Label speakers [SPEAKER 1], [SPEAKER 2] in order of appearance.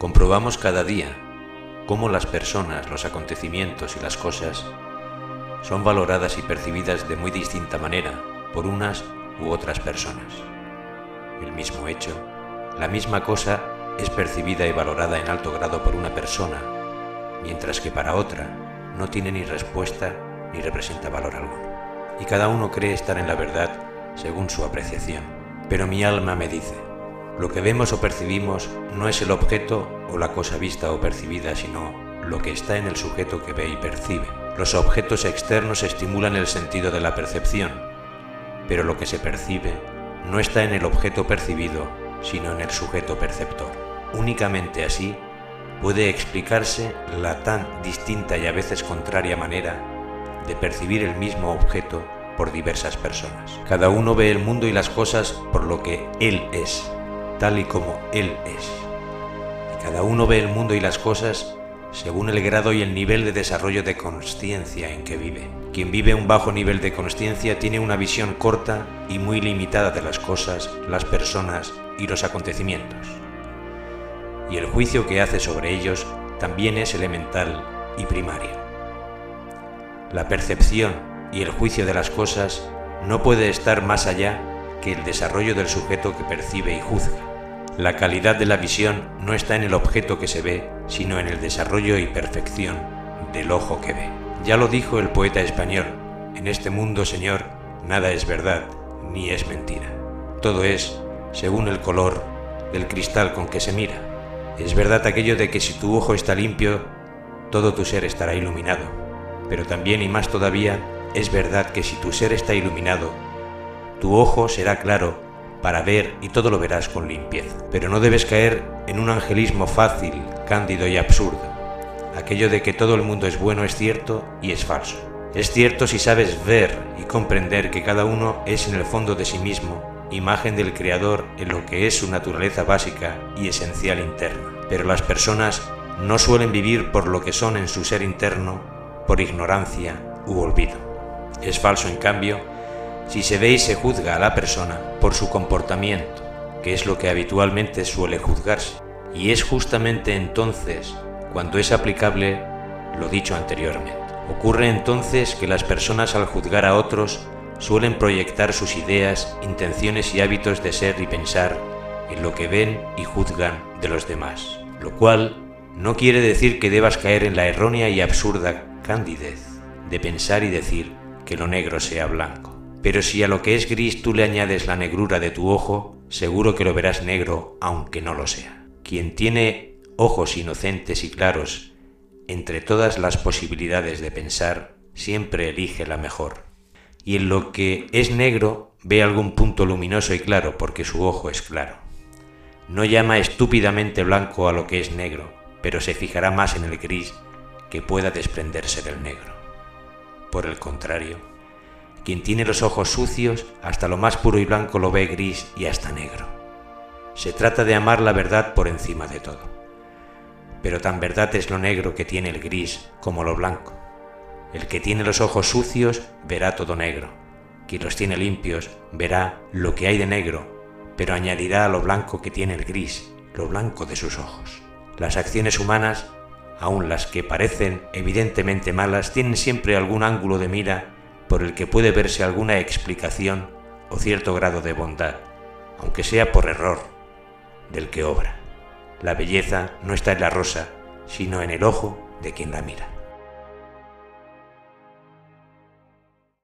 [SPEAKER 1] Comprobamos cada día cómo las personas, los acontecimientos y las cosas son valoradas y percibidas de muy distinta manera por unas u otras personas. El mismo hecho, la misma cosa es percibida y valorada en alto grado por una persona, mientras que para otra no tiene ni respuesta ni representa valor alguno. Y cada uno cree estar en la verdad según su apreciación. Pero mi alma me dice, lo que vemos o percibimos no es el objeto o la cosa vista o percibida, sino lo que está en el sujeto que ve y percibe. Los objetos externos estimulan el sentido de la percepción, pero lo que se percibe no está en el objeto percibido, sino en el sujeto perceptor. Únicamente así puede explicarse la tan distinta y a veces contraria manera de percibir el mismo objeto por diversas personas. Cada uno ve el mundo y las cosas por lo que él es, tal y como Él es. Cada uno ve el mundo y las cosas según el grado y el nivel de desarrollo de consciencia en que vive. Quien vive un bajo nivel de consciencia tiene una visión corta y muy limitada de las cosas, las personas y los acontecimientos. Y el juicio que hace sobre ellos también es elemental y primario. La percepción y el juicio de las cosas no puede estar más allá que el desarrollo del sujeto que percibe y juzga. La calidad de la visión no está en el objeto que se ve, sino en el desarrollo y perfección del ojo que ve. Ya lo dijo el poeta español, en este mundo, Señor, nada es verdad ni es mentira. Todo es según el color del cristal con que se mira. Es verdad aquello de que si tu ojo está limpio, todo tu ser estará iluminado. Pero también y más todavía, es verdad que si tu ser está iluminado, tu ojo será claro para ver y todo lo verás con limpieza. Pero no debes caer en un angelismo fácil, cándido y absurdo. Aquello de que todo el mundo es bueno es cierto y es falso. Es cierto si sabes ver y comprender que cada uno es en el fondo de sí mismo imagen del Creador en lo que es su naturaleza básica y esencial interna. Pero las personas no suelen vivir por lo que son en su ser interno, por ignorancia u olvido. Es falso, en cambio, si se ve y se juzga a la persona por su comportamiento, que es lo que habitualmente suele juzgarse. Y es justamente entonces cuando es aplicable lo dicho anteriormente. Ocurre entonces que las personas al juzgar a otros suelen proyectar sus ideas, intenciones y hábitos de ser y pensar en lo que ven y juzgan de los demás, lo cual no quiere decir que debas caer en la errónea y absurda candidez de pensar y decir que lo negro sea blanco. Pero si a lo que es gris tú le añades la negrura de tu ojo, seguro que lo verás negro aunque no lo sea. Quien tiene ojos inocentes y claros entre todas las posibilidades de pensar, siempre elige la mejor. Y en lo que es negro ve algún punto luminoso y claro porque su ojo es claro. No llama estúpidamente blanco a lo que es negro, pero se fijará más en el gris que pueda desprenderse del negro. Por el contrario, quien tiene los ojos sucios, hasta lo más puro y blanco lo ve gris y hasta negro. Se trata de amar la verdad por encima de todo. Pero tan verdad es lo negro que tiene el gris como lo blanco. El que tiene los ojos sucios verá todo negro. Quien los tiene limpios verá lo que hay de negro, pero añadirá a lo blanco que tiene el gris, lo blanco de sus ojos. Las acciones humanas, aun las que parecen evidentemente malas, tienen siempre algún ángulo de mira por el que puede verse alguna explicación o cierto grado de bondad, aunque sea por error, del que obra. La belleza no está en la rosa, sino en el ojo de quien la mira.